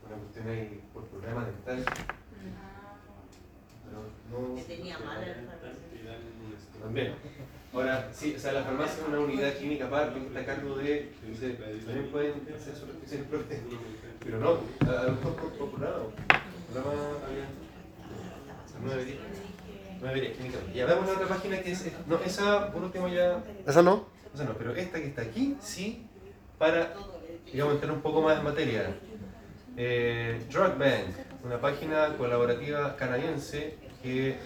Una cuestión ahí por programa dental. Pero no. Que tenía mal el farmacia. También. Ahora, sí, o sea, la farmacia es una unidad química aparte que está a cargo de. dice, También pueden hacer sus restricciones propias. Pero no, a lo mejor por, por programa. Programa había. No debería. Química. Ya vemos la otra página que es. No, esa por último ya. ¿Esa no? O sea, no, pero esta que está aquí, sí, para, digamos, entrar un poco más en materia. Eh, Drug Bank, una página colaborativa canadiense que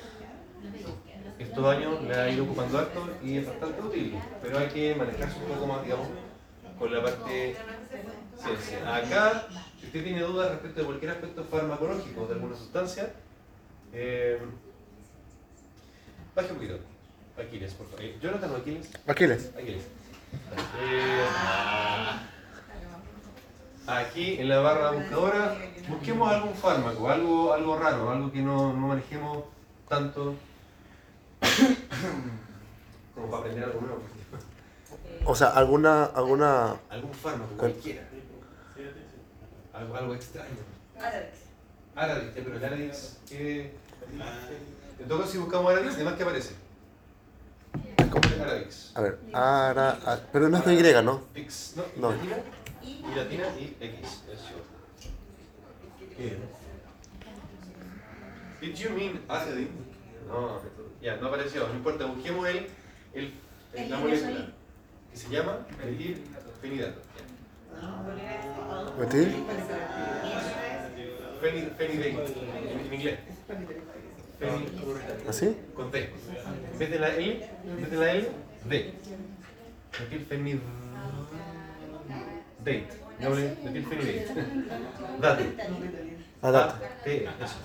estos años la ha ido ocupando harto y es bastante útil, pero hay que manejarse un poco más, digamos, con la parte ciencia. Acá, si usted tiene dudas respecto de cualquier aspecto farmacológico de alguna sustancia, eh, baje un poquito. Aquiles, por favor. Eh, Jonathan o Aquiles. Aquiles. Aquiles. Eh, aquí en la barra buscadora busquemos algún fármaco, algo, algo raro, algo que no, no manejemos tanto como para aprender algo nuevo. O sea, alguna, alguna. Algún fármaco, cualquiera. Algo, algo extraño. Aradix, ya, pero el Aradix, ¿qué? En todo caso, si buscamos Aradix, además que aparece. ¿Cómo es Aradix? A ver, ara, a- pero no es con Y, ¿no? X, ¿no? ¿Y No. latina? Y latina y X. Eso. ¿Qué? Did you mean Aradix? No, ya, no apareció. No importa, busquemos el, el, el- la molécula. Que se llama metilfenidato. ¿Metil? Feni- Fenidate, en, en inglés. ¿Así? con D. En vez de la L, en vez de la L, D. Metilfenidate. Doble, metilfenidate. Date. Ah, data. T, eso.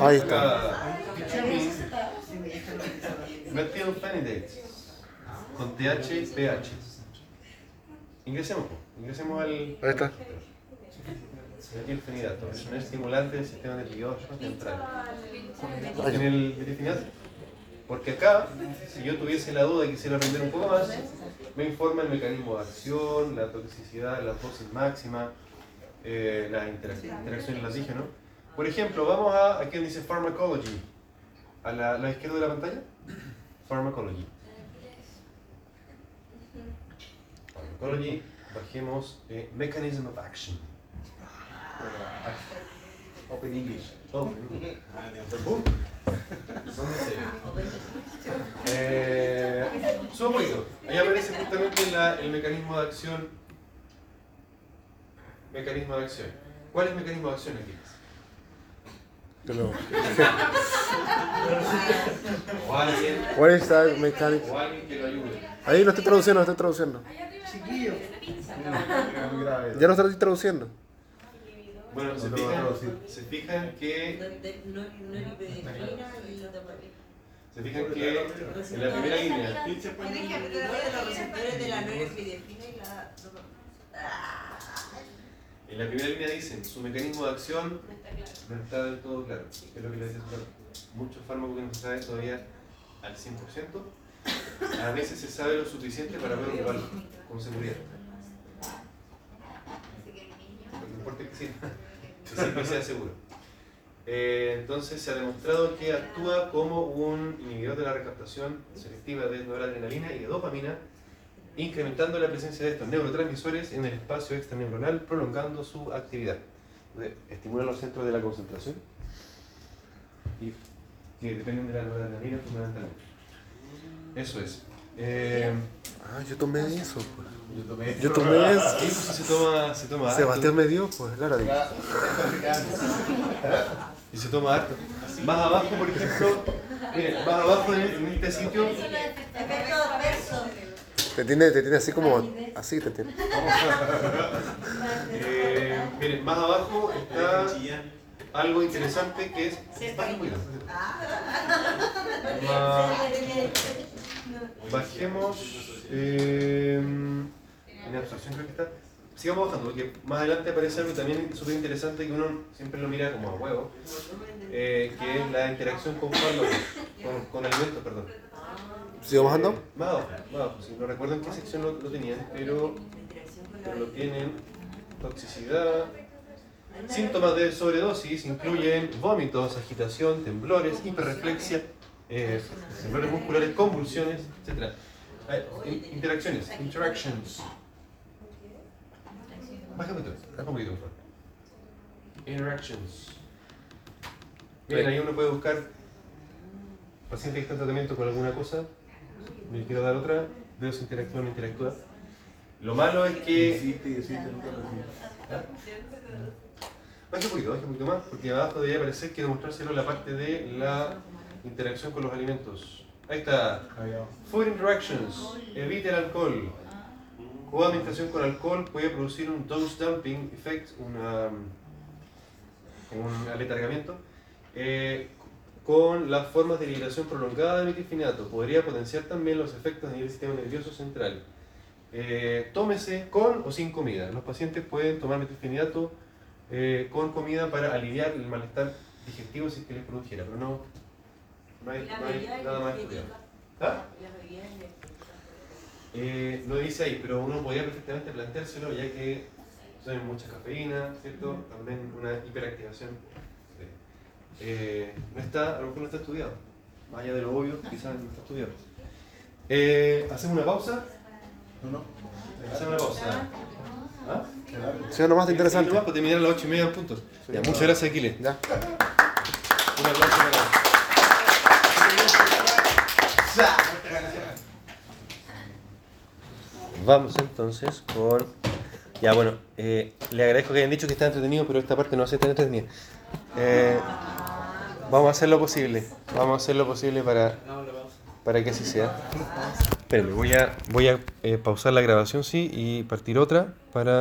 Ahí está. Methylphenidate. Con TH pH. Ingresemos, ingresemos al Ahí está. Es un estimulante del sistema nervioso central. En el metilfenidato. Porque acá, si yo tuviese la duda y quisiera aprender un poco más, me informa el mecanismo de acción, la toxicidad, la dosis máxima, eh, las interac- interacciones, las dije, ¿no? Por ejemplo, vamos a aquí donde dice pharmacology. A la, la izquierda de la pantalla. Pharmacology. Pharmacology. Bajemos eh, Mechanism of Action. Open English. Eh. Ahí aparece justamente la- el mecanismo de acción. Mecanismo de acción. ¿Cuál es el mecanismo de acción aquí? Nuevo. O alguien, What is that mechanic? o alguien que lo ayude. Ahí lo estoy traduciendo, lo estoy traduciendo. Chiquillo. Ya lo estoy traduciendo. Bueno, se No a fijan, se fijan que, se fijan que en la primera línea, Los receptores de la norepinefrina y la en la primera línea dicen su mecanismo de acción no está del todo claro. Es lo que les decía hace un rato. Muchos fármacos que no se sabe todavía al 100%. A veces se sabe lo suficiente para poder ocuparlo con seguridad. Que importa que que sea seguro. Eh, entonces se ha demostrado que actúa como un inhibidor de la recaptación selectiva de noradrenalina y de dopamina, incrementando la presencia de estos neurotransmisores en el espacio extraneuronal, prolongando su actividad. Estimula los centros de la concentración y que dependen de la noradrenalina fundamentalmente. Eso es. Eh, Ah, yo tomé eso, pues. Yo tomé. Yo tomé eso. sí, pues, se toma, se toma harto. Sebastián me dio, pues, claro. digo. Y se toma harto. Más abajo, por ejemplo, miren, más abajo en, este sitio. Te tiene, te tiene así como, así te tiene. eh, miren, más abajo está algo interesante que es. Ba- Bajemos. eh, en absorción creo que está. Sigamos bajando, porque más adelante aparece algo también súper interesante que uno siempre lo mira como a huevo, eh, que es la interacción con fármacos, con, con alimentos, perdón. ¿Sigo bajando? Eh, más abajo, más abajo. Sí, no recuerdo en qué sección lo, lo tenían, pero, pero lo tienen. Toxicidad. Síntomas de sobredosis incluyen vómitos, agitación, temblores, hiperreflexia, eh, temblores musculares, convulsiones, etc. Eh, in- interacciones, interactions. Baja un poquito, baja un poquito, por favor. Interactions. Bien, ahí uno puede buscar paciente que está en tratamiento con alguna cosa, me quiero dar otra, veo si interactúa o no interactúa. Lo malo es que y nunca recibí. Baje un poquito, baje un poquito más, porque abajo debería aparecer, quiero mostrárselo la parte de la interacción con los alimentos. Ahí está. Food interactions. Evite el alcohol. Coadministración con alcohol puede producir un dose dumping effect, una, un aletargamiento, eh, con las formas de liberación prolongada de metilfinato. Podría potenciar también los efectos a nivel del sistema nervioso central. Eh, tómese con o sin comida. Los pacientes pueden tomar metilfenidato eh, con comida para aliviar el malestar digestivo si es que les produjera, pero no, no hay, no hay nada más estudiado. ¿Ah? Eh, no dice ahí, pero uno podría perfectamente planteárselo ya que tienen mucha cafeína, ¿cierto? También una hiperactivación. Eh, no está, a lo mejor no está estudiado. Más allá de lo obvio, quizás no está estudiado. Eh, ¿Hacemos una pausa? No, no. Hacemos una pausa. ¿Ah? Sí, nomás de interesante. Sí, para terminar a las 8 y media en punto. Ya, muchas gracias, Aquiles. Ya. Un aplauso para Vamos entonces con. Ya, bueno, eh, le agradezco que hayan dicho que está entretenido, pero esta parte no ser tan entretenida. Eh, vamos a hacer lo posible. Vamos a hacer lo posible para, para que así sea. Espérenme, voy a, voy a eh, pausar la grabación, sí, y partir otra para.